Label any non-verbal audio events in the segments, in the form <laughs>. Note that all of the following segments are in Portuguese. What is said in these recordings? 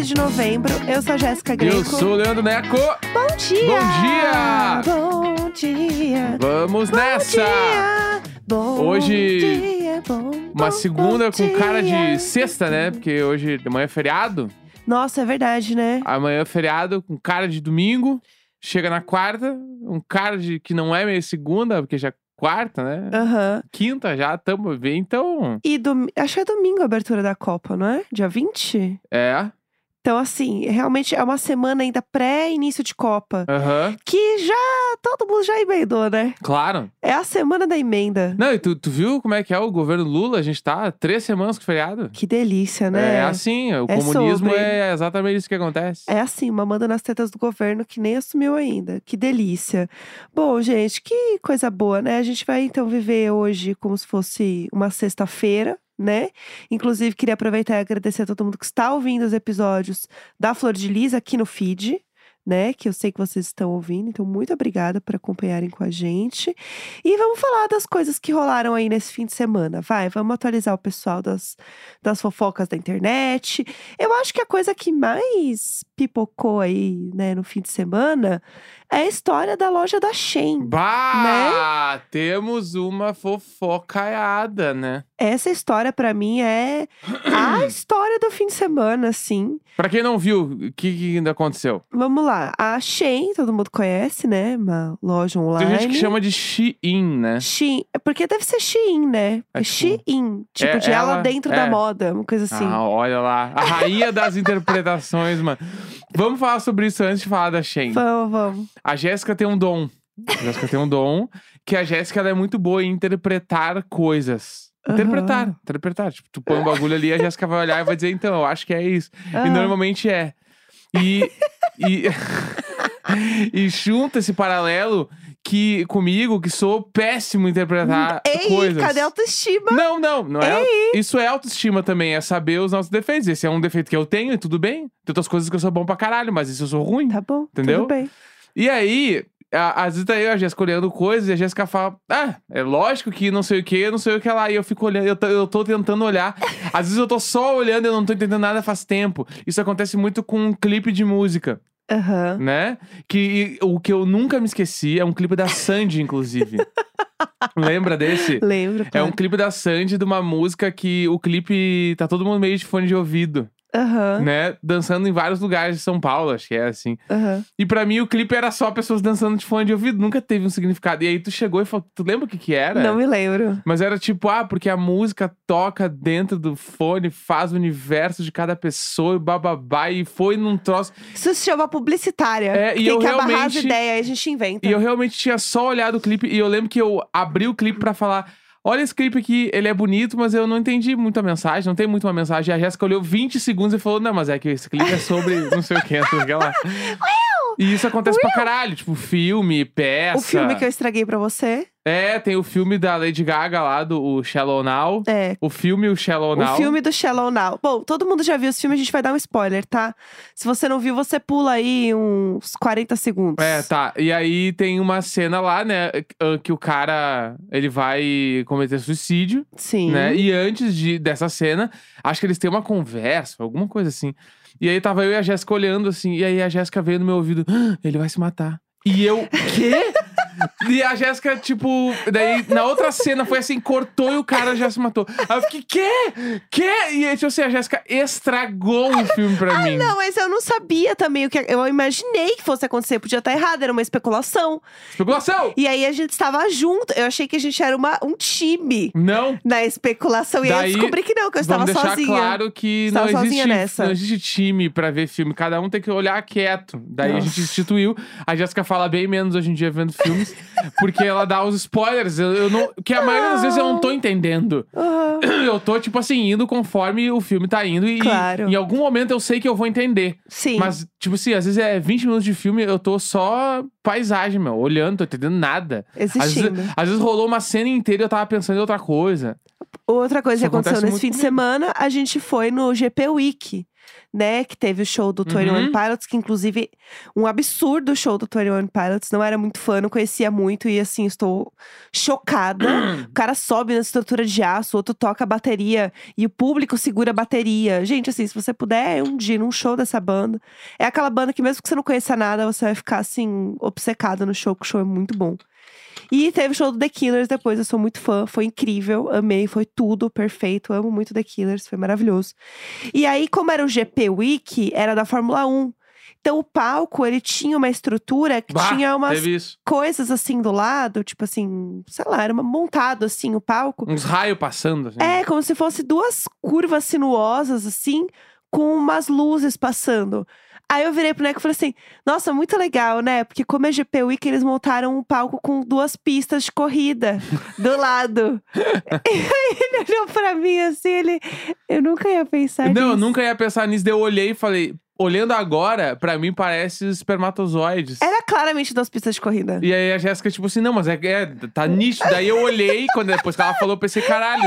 é segunda-feira, 14 de novembro. Eu sou a Jéssica Greco. Eu sou o Leandro Neco. Bom dia! Bom Bom dia! Vamos Bom nessa! dia! Bom Hoje, dia, bom, Uma bom, segunda bom com cara dia. de sexta, né? Porque hoje de manhã é feriado. Nossa, é verdade, né? Amanhã é feriado com cara de domingo. Chega na quarta, um cara de que não é meio segunda, porque já é quarta, né? Aham. Quinta já, tamo bem. Então, E dom... acho que é domingo a abertura da Copa, não é? Dia 20? é. Então, assim, realmente é uma semana ainda pré-início de Copa. Aham. Que já todo mundo já emendou, né? Claro. É a semana da emenda. Não, e tu, tu viu como é que é o governo Lula? A gente tá há três semanas com feriado. Que delícia, né? É assim, o É comunismo sobre. é exatamente isso que acontece. É assim, mamando nas tetas do governo que nem assumiu ainda. Que delícia. Bom, gente, que coisa boa, né? A gente vai então viver hoje como se fosse uma sexta-feira, né? Inclusive, queria aproveitar e agradecer a todo mundo que está ouvindo os episódios da Flor de Lis aqui no feed. Né, que eu sei que vocês estão ouvindo, então muito obrigada por acompanharem com a gente. E vamos falar das coisas que rolaram aí nesse fim de semana. Vai, vamos atualizar o pessoal das, das fofocas da internet. Eu acho que a coisa que mais pipocou aí, né, no fim de semana é a história da loja da Shein. Bah! Temos uma fofocaiada, né? Essa história, pra mim, é a <clears throat> história do fim de semana, assim. Pra quem não viu, o que, que ainda aconteceu? Vamos lá. A Shein, todo mundo conhece, né? Uma loja online. Tem gente que chama de Shein, né? Shein. é Porque deve ser Shein, né? É tipo- Shein. Tipo, é de ela, ela- dentro é. da moda. Uma coisa assim. Ah, olha lá. A rainha das <laughs> interpretações, mano. Vamos falar sobre isso antes de falar da Shein. Vamos, vamos. A Jéssica tem um dom. A Jéssica tem um dom que a Jéssica ela é muito boa em interpretar coisas. Interpretar, Aham. interpretar. Tipo, tu põe um bagulho ali, a Jéssica vai olhar e vai dizer, então, eu acho que é isso. E Ah. normalmente é. E, e, <laughs> e junta esse paralelo que comigo, que sou péssimo em interpretar Ei, coisas. cadê a autoestima? Não, não, não é. Isso é autoestima também, é saber os nossos defeitos. Esse é um defeito que eu tenho e tudo bem. Tem outras coisas que eu sou bom pra caralho, mas isso eu sou ruim. Tá bom, Entendeu? tudo bem. E aí, a- às vezes tá eu e a Jéssica olhando coisas e a Jéssica fala: Ah, é lógico que não sei o que, não sei o que lá. E eu fico olhando, eu eu tô tentando olhar. Às vezes eu tô só olhando e eu não tô entendendo nada faz tempo. Isso acontece muito com um clipe de música, Aham. né? Que o que eu nunca me esqueci é um clipe da Sandy, inclusive. <laughs> Lembra desse? Lembro, É claro. um clipe da Sandy de uma música que o clipe tá todo mundo meio de fone de ouvido, Aham, né? Dançando em vários lugares de São Paulo, acho que é assim. aham. E pra mim o clipe era só pessoas dançando de fone de ouvido, nunca teve um significado. E aí tu chegou e falou, tu lembra o que que era? Não me lembro. Mas era tipo, ah, porque a música toca dentro do fone, faz o universo de cada pessoa e bababá, e foi num troço. Isso se chama publicitária. É, e Tem eu que amarrar as realmente- ideias, aí a gente inventa. E eu realmente tinha só olhado o clipe, e eu lembro que eu abri o clipe pra falar. Olha esse clipe aqui, ele é bonito, mas eu não entendi muito a mensagem, não tem muito uma mensagem. E a Jéssica olhou 20 segundos e falou: Não, mas é que esse clipe é sobre <laughs> não sei o que, não sei o que lá. E isso acontece pra caralho, tipo, filme, peça. O filme que eu estraguei pra você É, tem o filme da Lady Gaga lá, do o Shallow Now. é O filme O Shallow Now. o filme do Shallow Now. Bom, todo mundo já viu esse filme, a gente vai dar um spoiler, tá? Se você não viu, você pula aí uns 40 segundos. É, tá. E aí tem uma cena lá, né, que- o cara, ele vai cometer suicídio, Sim. né? E antes de, dessa cena, acho que eles têm uma conversa, alguma coisa assim. E aí tava eu e a Jéssica olhando assim, e aí a Jéssica veio no meu ouvido, "Ah, ele vai se matar. E eu, quê? E a Jéssica, tipo, daí na outra cena foi assim, cortou e o cara já se matou. Aí eu fiquei, quê? Quê? E aí, tipo assim, a Jéssica estragou o filme pra mim. Não, mas eu não sabia também o que. Eu imaginei que fosse acontecer, podia estar errado, era uma especulação. Especulação! E aí a gente estava junto. Eu achei que a gente era uma, um time Não. na especulação. E aí eu descobri que não, que eu estava deixar sozinha. claro que não existe, sozinha nessa. não existe time pra ver filme. Cada um tem que olhar quieto. Daí a Nossa. gente instituiu. A Jéssica fala bem menos hoje em dia vendo filmes. <laughs> porque ela dá os spoilers. Eu, eu não, que a maioria das vezes eu não tô entendendo. Ah, <clears throat> Eu tô, tipo assim, indo conforme o filme tá indo. E Claro. em algum momento eu sei que eu vou entender. sim. Mas, tipo assim, às vezes é 20 minutos de filme, eu tô só paisagem, meu. Olhando, tô entendendo nada. Às Existindo. vezes, às vezes rolou uma cena inteira e eu tava pensando em outra coisa. Outra coisa Isso que aconteceu acontece nesse muito fim de semana, a gente foi no GP Week. Né? Que teve o show do 21 Uhum. Pilots, que inclusive um absurdo show do 21 Pilots. Não era muito fã, não conhecia muito e assim, estou chocada. <clears throat> o cara sobe na estrutura de aço, o outro toca a bateria e o público segura a bateria. Gente, assim, se você puder um dia num show dessa banda, é aquela banda que mesmo que você não conheça nada, você vai ficar assim, obcecado no show, que o show é muito bom. E teve o show do The Killers depois, eu sou muito fã, foi incrível, amei, foi tudo perfeito, amo muito The Killers, foi maravilhoso. E aí, como era o GP Week, era da Fórmula 1. Então o palco, ele tinha uma estrutura que Bah, tinha umas coisas assim do lado, tipo assim, sei lá, era uma- montado assim o palco. Uns raios passando, assim. É, como se fosse duas curvas sinuosas, assim, com umas luzes passando. Aí eu virei pro Neco e falei assim: Nossa, muito legal, né? Porque como é GP Week, eles montaram um palco com duas pistas de corrida do lado. <laughs> e aí ele olhou pra mim assim, ele. Eu nunca ia pensar Não, eu nisso. nunca ia pensar nisso. Daí eu olhei e falei, olhando agora, pra mim parece espermatozoides. Era claramente duas pistas de corrida. E aí a Jéssica, tipo assim, não, mas é, é tá nítido. Daí eu olhei, quando depois que ela falou, eu pensei, caralho,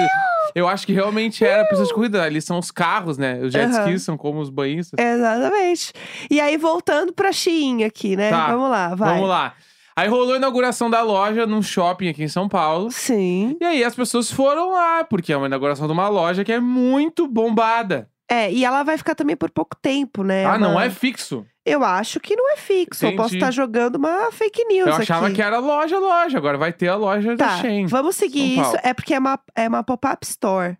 eu acho que realmente era pista de corrida. Ali são os carros, né? Os jet Aham. skis são como os banhistas. Exatamente. E aí, voltando pra Shein aqui, né? Tá, Vamos lá, vai. Vamos lá. Aí rolou a inauguração da loja num shopping aqui em São Paulo. Sim. E aí as pessoas foram lá, porque é uma inauguração de uma loja que é muito bombada. É, e ela vai ficar também por pouco tempo, né? ah, não uma- é fixo. Eu acho que não é fixo. Eu posso Entendi. estar jogando uma fake news Eu achava aqui. que era loja, loja. Agora vai ter a loja da Tá, Shein. vamos seguir São isso. Paulo. É porque é uma, é uma pop-up store.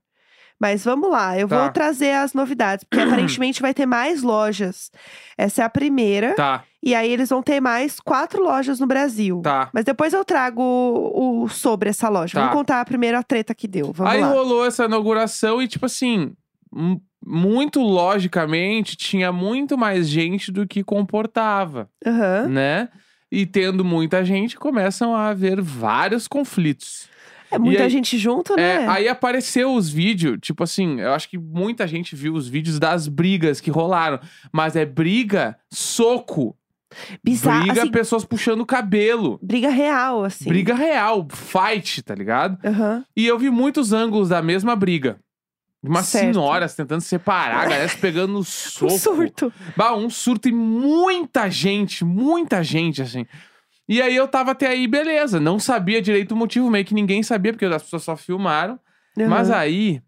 Mas vamos lá, eu vou Tá. trazer as novidades, porque <clears throat> aparentemente vai ter mais lojas. Essa é a primeira. Tá, E aí eles vão ter mais quatro lojas no Brasil. tá. Mas depois eu trago o, o sobre essa loja. Tá. Vamos contar primeiro a treta que deu. Vamos Aí lá. rolou essa inauguração e, tipo assim, muito logicamente, tinha muito mais gente do que comportava, Aham. né? E tendo muita gente, começam a haver vários conflitos. É muita aí- gente junto, né? É, aí apareceu os vídeos, tipo assim, eu acho que muita gente viu os vídeos das brigas que rolaram. Mas é briga, soco. Bizarro. briga, assim, pessoas puxando o cabelo. briga real, assim. Briga real, fight, tá ligado? Aham. E eu vi muitos ângulos da mesma briga. Umas Certo. senhoras tentando separar, a galera se pegando no <laughs> Um soco. surto. Bah, um surto e muita gente, muita gente, assim. E aí eu tava até aí, beleza. Não sabia direito o motivo, meio que ninguém sabia, porque as pessoas só filmaram. Mas Aham. aí,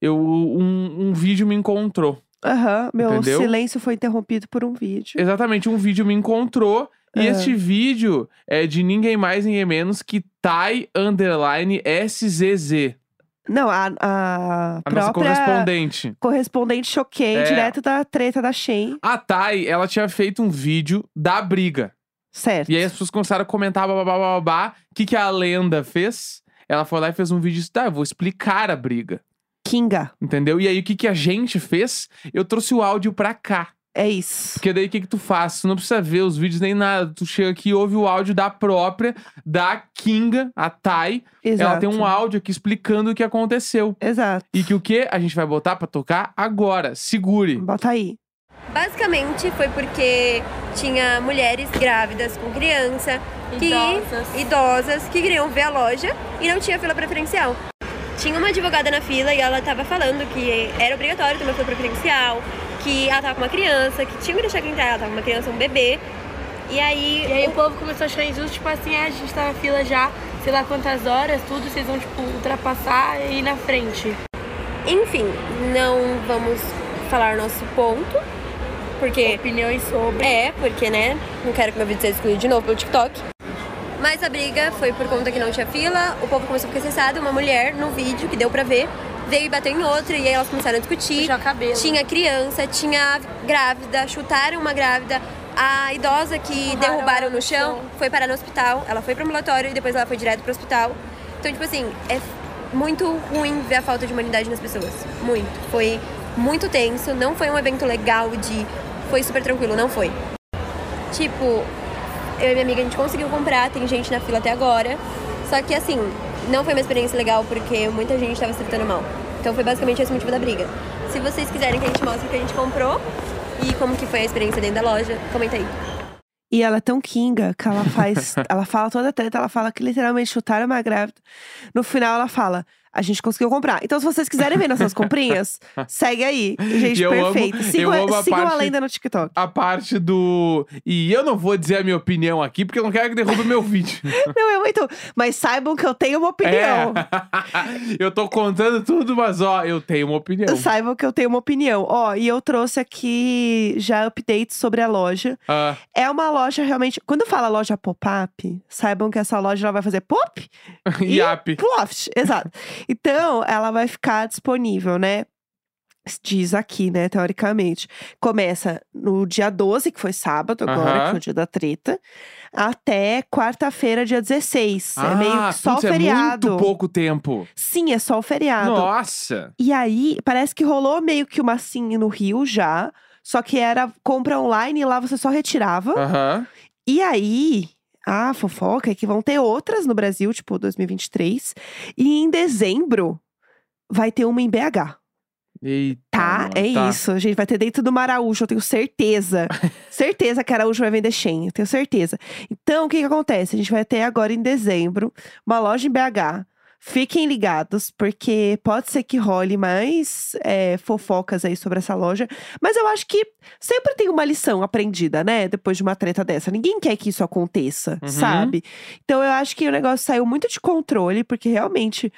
eu, um, um vídeo me encontrou. Aham, meu Entendeu? silêncio foi interrompido por um vídeo. Exatamente, um vídeo me encontrou. E este vídeo é de ninguém mais, ninguém menos que Tai Underline SZZ. Não, a, a, A nossa própria correspondente. correspondente choquei É. direto da treta da Shein. A Thay, ela tinha feito um vídeo da briga. Certo. E aí as pessoas começaram a comentar, babá, babá. O que, que a lenda fez? Ela foi lá e fez um vídeo e disse, tá, eu vou explicar a briga. Kinga. Entendeu? E aí o que, que a gente fez? Eu trouxe o áudio pra cá. É isso. Porque daí o que, que tu faz? Tu não precisa ver os vídeos nem nada. Tu chega aqui e ouve o áudio da própria, da Kinga, a Thay. Exato. Ela tem um áudio aqui explicando o que aconteceu. Exato. E que o que? A gente vai botar pra tocar agora. Segure. Bota aí. Basicamente foi porque tinha mulheres grávidas com criança, que, Idosas. idosas que queriam ver a loja e não tinha fila preferencial. Tinha uma advogada na fila e ela tava falando que era obrigatório ter uma fila preferencial, que ela tava com uma criança, que tinha que deixar quem entrar, ela tava com uma criança, um bebê. E aí, E aí o povo começou a achar injusto, tipo assim, ah, a gente tá na fila já, sei lá quantas horas, tudo, vocês vão, tipo, ultrapassar e ir na frente. enfim, não vamos falar nosso ponto, porque Opiniões sobre. É, porque, né? Não quero que meu vídeo seja excluído de novo pelo TikTok. Mas a briga foi por conta que não tinha fila, o povo começou a ficar cessado, uma mulher no vídeo, que deu pra ver, veio e bateu em outra, e aí elas começaram a discutir. O. Tinha criança, tinha grávida, chutaram uma grávida. A idosa que Empurraram derrubaram no chão chão. foi parar no hospital. Ela foi pro ambulatório e depois ela foi direto pro hospital. Então, tipo assim, é muito ruim ver a falta de humanidade nas pessoas. Muito. Foi muito tenso. Não foi um evento legal de. Foi super tranquilo, não foi. Tipo, eu e minha amiga a gente conseguiu comprar, tem gente na fila até agora. Só que assim, não foi uma experiência legal porque muita gente tava se tratando mal. Então foi basicamente esse o motivo da briga. Se vocês quiserem que a gente mostre o que a gente comprou e como que foi a experiência dentro da loja, comenta aí. E ela é tão kinga que ela faz. <laughs> ela fala toda a treta, ela fala que literalmente chutaram uma grávida. No final ela fala: a gente conseguiu comprar. Então, se vocês quiserem ver nossas comprinhas, <laughs> segue aí. Gente, E eu amo- perfeito. eu Sigam, amo a sigam a parte- lenda no TikTok. A parte do. E eu não vou dizer a minha opinião aqui, porque eu não quero que derrube meu vídeo. <laughs> Não, é muito. Mas saibam que eu tenho uma opinião. É. <laughs> eu tô contando tudo, mas ó, eu tenho uma opinião. Saibam que eu tenho uma opinião. Ó, e eu trouxe aqui já updates sobre a loja. Ah, É uma loja realmente. Quando fala loja pop-up, saibam que essa loja ela vai fazer pop e Yap. Ploft, exato. Então, ela vai ficar disponível, né? Diz aqui, né, teoricamente. Começa no dia 12, que foi sábado agora, Aham. que foi o dia da treta, até quarta-feira, dia 16. é meio Ah, que só o putz, feriado. É muito pouco tempo. Sim, é só o feriado. Nossa. E aí, parece que rolou meio que uma assim no Rio já. Só que era compra online e lá você só retirava. Aham. E aí, a fofoca é que vão ter outras no Brasil, tipo 2023. E em dezembro vai ter uma em BH. Eita. Tá? é tá. isso. A gente vai ter dentro do Maraújo, eu tenho certeza. <laughs> certeza que Araújo vai vender Shein, eu tenho certeza. Então, o que que acontece? A gente vai ter agora em dezembro uma loja em BH. Fiquem ligados, porque pode ser que role mais é, fofocas aí sobre essa loja. Mas eu acho que sempre tem uma lição aprendida, né? Depois de uma treta dessa. Ninguém quer que isso aconteça, Uhum. sabe? Então eu acho que o negócio saiu muito de controle, porque realmente.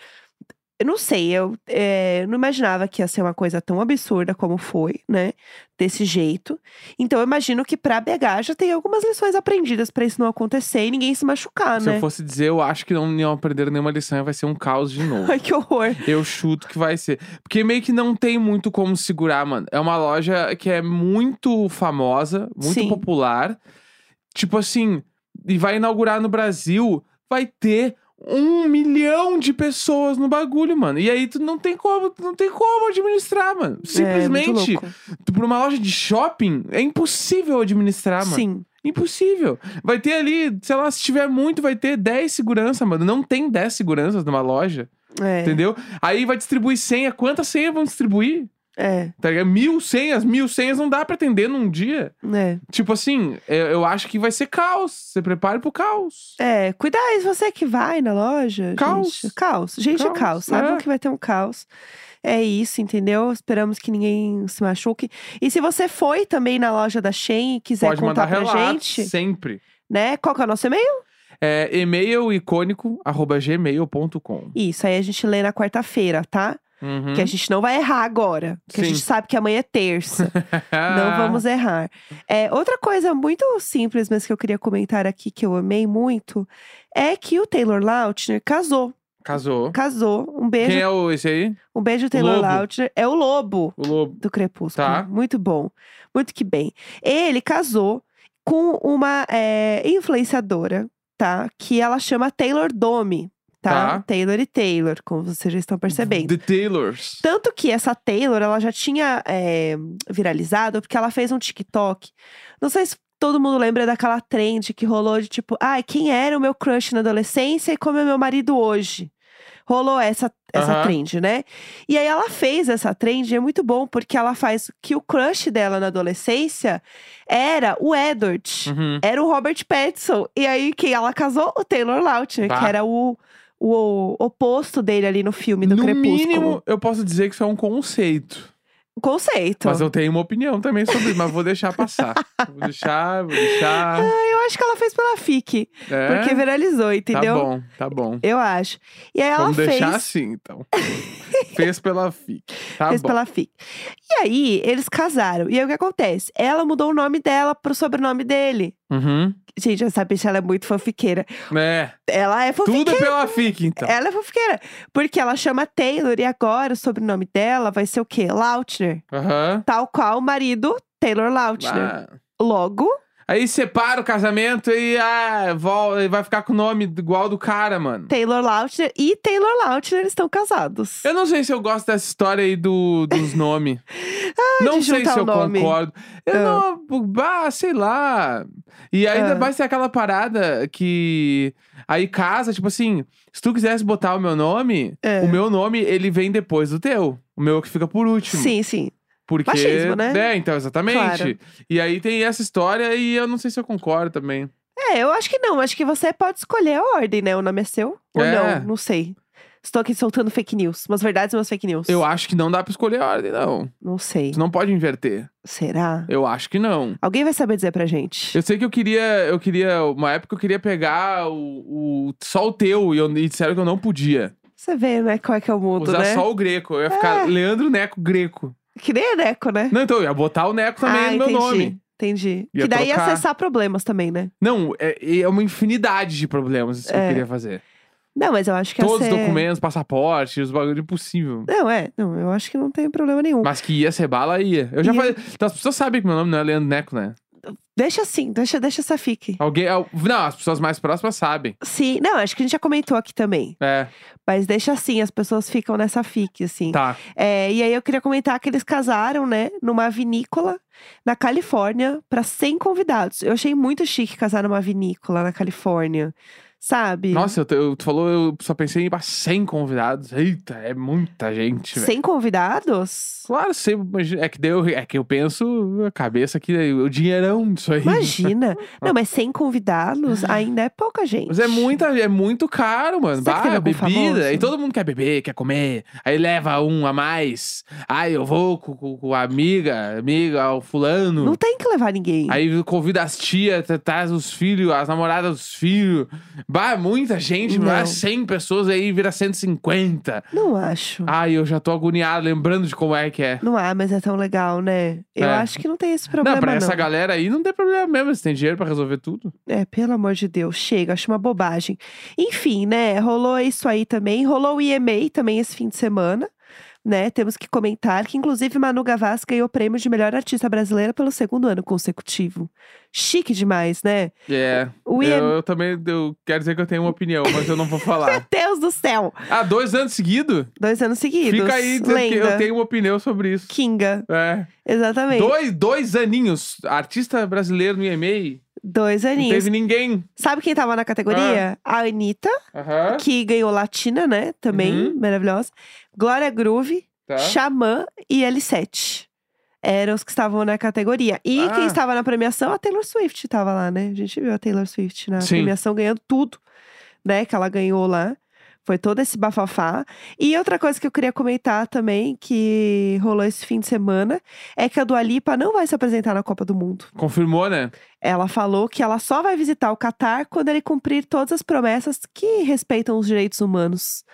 Eu não sei, eu é, não imaginava que ia ser uma coisa tão absurda como foi, né? Desse jeito. Então eu imagino que pra BH já tem algumas lições aprendidas pra isso não acontecer e ninguém se machucar, Se né? eu fosse dizer, eu acho que não iam aprender nenhuma lição, vai ser um caos de <laughs> novo. Ai, que horror. Eu chuto que vai ser. Porque meio que não tem muito como segurar, mano. É uma loja que é muito famosa, muito Sim. popular. Tipo assim, e vai inaugurar no Brasil, vai ter um milhão de pessoas no bagulho, mano. E aí tu não tem como, não tem como administrar, mano. É, muito Simplesmente, tu, por uma loja de shopping, é impossível administrar, mano. Sim. Impossível. Vai ter ali, sei lá, se tiver muito, vai ter 10 segurança, mano. Não tem 10 seguranças numa loja. É. Entendeu? Aí vai distribuir senha. Quantas senhas vão distribuir? É, Tá ligado? Mil senhas, mil senhas não dá pra atender num dia. é. Tipo assim, eu, eu acho que vai ser caos. Você prepare pro caos. É, cuidado, você que vai na loja. Caos. Gente, caos. Gente, é Caos, caos. Saibam é. que vai ter um caos. É isso, entendeu? Esperamos que ninguém se machuque. E se você foi também na loja da Shein e quiser Pode contar pra relatos gente, sempre. né? Qual que é o nosso e-mail? É e-mail icônico, arroba gmail.com. Isso, aí a gente lê na quarta-feira, tá? Uhum. Que a gente não vai errar agora. Que a gente sabe que amanhã é terça. <laughs> Não vamos errar. É, outra coisa muito simples, mas que eu queria comentar aqui, que eu amei muito, é que o Taylor Lautner casou. Casou. Casou. Um beijo, Quem é o, esse aí? um beijo, Taylor. Lautner. É o Lobo O Lobo. do Crepúsculo. Tá. Muito bom. Muito que bem. Ele casou com uma é, influenciadora, tá? Que ela chama Taylor Dome, tá? Tá. Taylor e Taylor, como vocês já estão percebendo. The Taylors. Tanto que essa Taylor, ela já tinha é, viralizado porque ela fez um TikTok. Não sei se todo mundo lembra daquela trend que rolou de tipo, ai, quem era o meu crush na adolescência e como é meu marido hoje? Rolou essa, essa Aham. trend, né? E aí ela fez essa trend, e é muito bom, porque ela faz que o crush dela na adolescência era o Edward. Uhum. Era o Robert Pattinson. E aí, quem ela casou? O Taylor Lautner, que era o, o oposto dele ali no filme do no Crepúsculo. mínimo, eu posso dizer que isso é um conceito. Conceito. Mas eu tenho uma opinião também sobre isso, mas vou deixar passar. <laughs> vou deixar, vou deixar. Eu acho que ela fez pela FIC, É, porque viralizou, entendeu? Tá bom, tá bom. Eu acho. E aí ela Vamos fez, deixar assim, então. <laughs> Fez pela FIC. Tá fez bom. pela FIC. E aí, eles casaram. E aí, o que acontece? Ela mudou o nome dela pro sobrenome dele. Uhum. Gente, essa bicha, ela é muito fofiqueira. É, Ela é tudo fofiqueira. é pela FIC, então. Ela é fofiqueira. Porque ela chama Taylor e agora o sobrenome dela vai ser o quê? Lautner. Aham. Tal qual o marido Taylor Lautner. Ah. Logo, Aí separa o casamento e ah, vol- e vai ficar com o nome igual do cara, mano. Taylor Lautner e Taylor Lautner estão casados. Eu não sei se eu gosto dessa história aí do, dos <laughs> nomes. não de sei se eu nome. concordo. Eu Ah. não. Bah, sei lá. E ainda Ah. mais tem aquela parada que. Aí casa, tipo assim, se tu quisesse botar o meu nome, É. o meu nome ele vem depois do teu. O meu é que fica por último. Sim, sim. Porque. Machismo, né? É, então, exatamente. Claro. E aí tem essa história e eu não sei se eu concordo também. É, eu acho que não. Acho que você pode escolher a ordem, né? O nome é seu. Ou É. não, não sei. Estou aqui soltando fake news. Umas verdades e umas fake news. Eu acho que não dá pra escolher a ordem, não. Não sei. Tu não pode inverter. Será? Eu acho que não. Alguém vai saber dizer pra gente. Eu sei que eu queria, eu queria, uma época eu queria pegar o, o só o teu e, eu, e disseram que eu não podia. Você vê, né, qual é que é o mundo, Usar né? só o greco. Eu ia ficar É. Leandro Neco Greco. Que nem a Neco, né? Não, então eu ia botar o Neco também ah, no meu entendi. nome. Entendi. Ia que daí ia trocar. acessar problemas também, né? Não, é, é uma infinidade de problemas isso que eu É. queria fazer. Não, mas eu acho que ia Todos os ser... documentos, passaporte, os bagulho impossível. Não, é. Não, eu acho que não tem problema nenhum. Mas que ia ser bala, ia. Eu já Ia. falei. Então, as pessoas sabem que meu nome não é Leandro Neco, né? Deixa assim, deixa, deixa essa fique. Alguém. al- Não, as pessoas mais próximas sabem. Sim, não, acho que a gente já comentou aqui também. É, Mas deixa assim, as pessoas ficam nessa fique, assim. tá. É, e aí eu queria comentar que eles casaram, né, numa vinícola na Califórnia para 100 convidados. Eu achei muito chique casar numa vinícola na Califórnia, sabe? Nossa, eu, eu- tu falou, eu só pensei em ir pra 100 convidados. Eita, é muita gente, velho. 100 convidados? Claro, sempre imagina- é que daí eu, é que eu penso a cabeça aqui, o dinheirão disso aí. Imagina. <laughs> Não, mas 100 convidados ainda é pouca gente. Mas é muita, é muito caro, mano. Será Bah, algum bebida. famoso? E todo mundo quer beber, quer comer. Aí leva um a mais. Aí eu vou com, com- com a amiga, amiga, o fulano. Não tem que levar ninguém. Aí convida as tias, tra- traz os filhos, as namoradas dos filhos. Bah, muita gente, Não. não. 100 pessoas aí vira 150. Não acho. Ai, eu já tô agoniado lembrando de como é que é. Não há, mas é tão legal, né? Eu É. acho que não tem esse problema, não, pra não. essa galera aí não tem problema mesmo, eles têm dinheiro pra resolver tudo. É, pelo amor de Deus, chega, acho uma bobagem. Enfim, né, rolou isso aí também. Rolou o EMA também esse fim de semana, né? Temos que comentar que, inclusive, Manu Gavassi ganhou o prêmio de melhor artista brasileira pelo segundo ano consecutivo. Chique demais, né? É. O Eu, eu também eu quero dizer que eu tenho uma opinião, mas eu não vou falar. <laughs> Deus do céu! ah, dois anos seguidos? Dois anos seguidos. Fica aí dizendo que Lenda. eu tenho uma opinião sobre isso. Kinga, É. exatamente. Dois, dois aninhos. Artista brasileiro no EMA. Dois Não aninhos. teve ninguém. Sabe quem tava na categoria? Ah. A Anitta, Aham. que ganhou Latina, né? Também, Uhum. maravilhosa. Glória Groove, Tá. Xamã e L7. Eram os que estavam na categoria. E Ah. quem estava na premiação, a Taylor Swift estava lá, né? A gente viu a Taylor Swift na Sim. premiação ganhando tudo, né? Que ela ganhou lá. Foi todo esse bafafá. E outra coisa que eu queria comentar também, que rolou esse fim de semana, é que a Dua Lipa não vai se apresentar na Copa do Mundo. Confirmou, né? Ela falou que ela só vai visitar o Catar quando ele cumprir todas as promessas que respeitam os direitos humanos.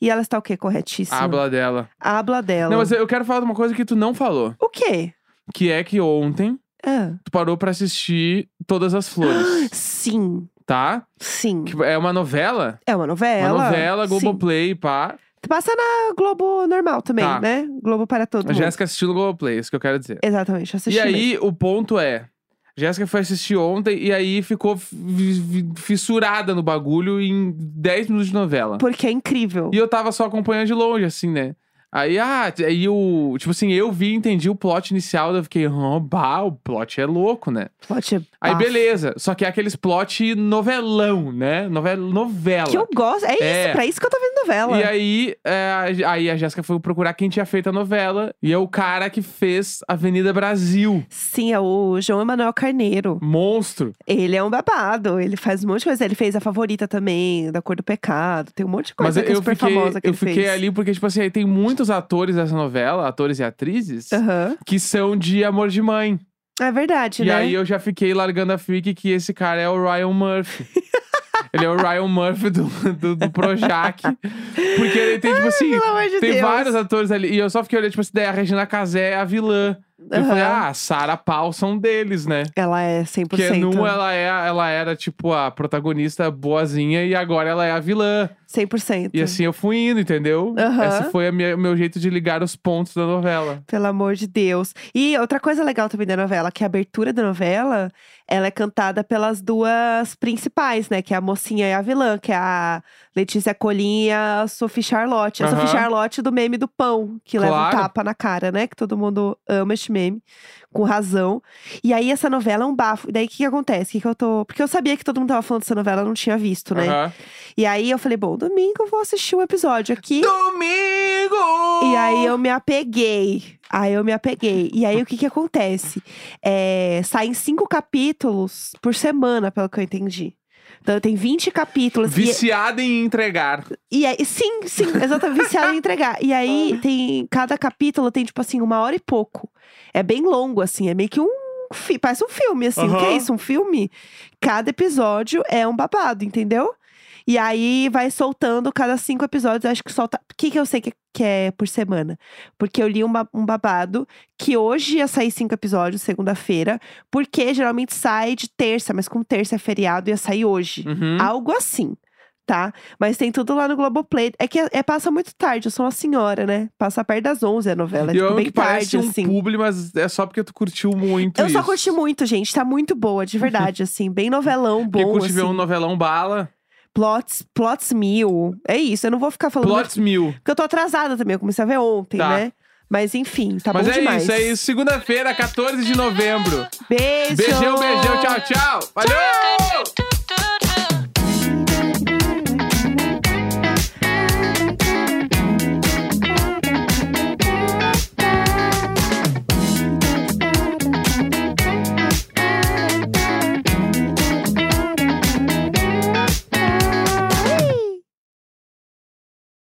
E ela está o quê? Corretíssima. Habla dela. Habla dela. Não, mas eu quero falar de uma coisa que tu não falou. O quê? Que é que ontem Ah, tu parou pra assistir Todas as Flores, <gasps> sim, tá? sim. Que é uma novela. É uma novela. Uma novela, sim. Globoplay, pá. Passa na Globo normal também, Tá. né? Globo para todo A. Jéssica assistiu no Globoplay, é isso que eu quero dizer. Exatamente, assisti E mesmo. aí, o ponto é. Jéssica foi assistir ontem e aí ficou fi- fi- fissurada no bagulho em 10 minutos de novela. Porque é incrível. E eu tava só acompanhando de longe, assim, né? Aí, ah, aí o. Tipo assim, eu vi, entendi o plot inicial, eu fiquei, oh, bah, o plot é louco, né? Plot é Aí, bafo. beleza. Só que é aqueles plot novelão, né? Novela. novela. Que eu gosto. É, É. isso, pra isso que eu tô vendo novela. E aí, é, a- aí a Jéssica foi procurar quem tinha feito a novela. E é o cara que fez Avenida Brasil. Sim, é o João Emanuel Carneiro. Monstro. Ele é um babado. Ele faz um monte de coisa. Ele fez a favorita também, da Cor do Pecado. Tem um monte de Mas coisa que é eu super fiquei, famosa que eu ele fiquei fez. ali porque, tipo assim, aí tem muitos atores dessa novela, atores e atrizes, Aham. que são de Amor de Mãe. É verdade, E né? aí eu já fiquei largando a fique que esse cara é o Ryan Murphy. <laughs> ele é o Ryan Murphy do, do, do Projac. Porque ele tem, tipo assim, Pelo amor de tem Deus. vários atores ali. E eu só fiquei olhando, tipo assim, daí a Regina Casé é a vilã. Eu falei, ah, Sarah Paul são deles, né? Ela é 100%. Porque num ela, é, ela era, tipo, a protagonista boazinha e agora ela é a vilã. 100%. E assim eu fui indo, entendeu? Aham. Esse foi o meu jeito de ligar os pontos da novela. Pelo amor de Deus. E outra coisa legal também da novela, que a abertura da novela, ela é cantada pelas duas principais, né? Que é a mocinha e a vilã, que é a Letícia Colin e a Sophie Charlotte. A Aham. Sophie Charlotte do meme do pão, que leva um Claro. tapa na cara, né? Que todo mundo ama este meme, com razão. E aí essa novela é um bafo. E daí o que, que acontece? Que que eu tô... Porque eu sabia que todo mundo tava falando dessa novela, eu não tinha visto, né? Aham. E aí eu falei, bom, domingo eu vou assistir um episódio aqui. Domingo! E aí eu me apeguei. Aí eu me apeguei. E aí o que que acontece? É, saem cinco capítulos por semana, pelo que eu entendi. Então tem 20 capítulos. E, Viciada em entregar. E aí, sim, sim, exatamente, viciada em entregar. E aí tem. Cada capítulo tem, tipo assim, uma hora e pouco. É bem longo, assim, é meio que um. Parece um filme, assim. O que é isso? Um filme? Cada episódio é um babado, entendeu? E aí vai soltando cada cinco episódios. eu Acho que solta. O que, que eu sei que, que é por semana? Porque eu li um, um babado que hoje ia sair cinco episódios, segunda-feira. Porque geralmente sai de terça, mas como terça é feriado, ia sair hoje. Uhum. Algo assim, tá? Mas tem tudo lá no Globoplay. É que é, é- passa muito tarde, eu sou uma senhora, né? Passa perto das 11 a novela, é eu tipo, bem tarde, um assim. publi, mas é só porque tu curtiu muito Eu isso. só curti muito, gente. Tá muito boa, de verdade, <laughs> assim. Bem novelão, Quem bom, curte assim. ver um novelão bala, Plots, plots mil. É isso, eu não vou ficar falando... plots mil. Porque eu tô atrasada também, eu comecei a ver ontem, Tá. né? Mas enfim, tá Mas bom é demais. isso, é isso. Segunda-feira, 14 de novembro. Beijo! Beijão, beijão, tchau, tchau. Valeu!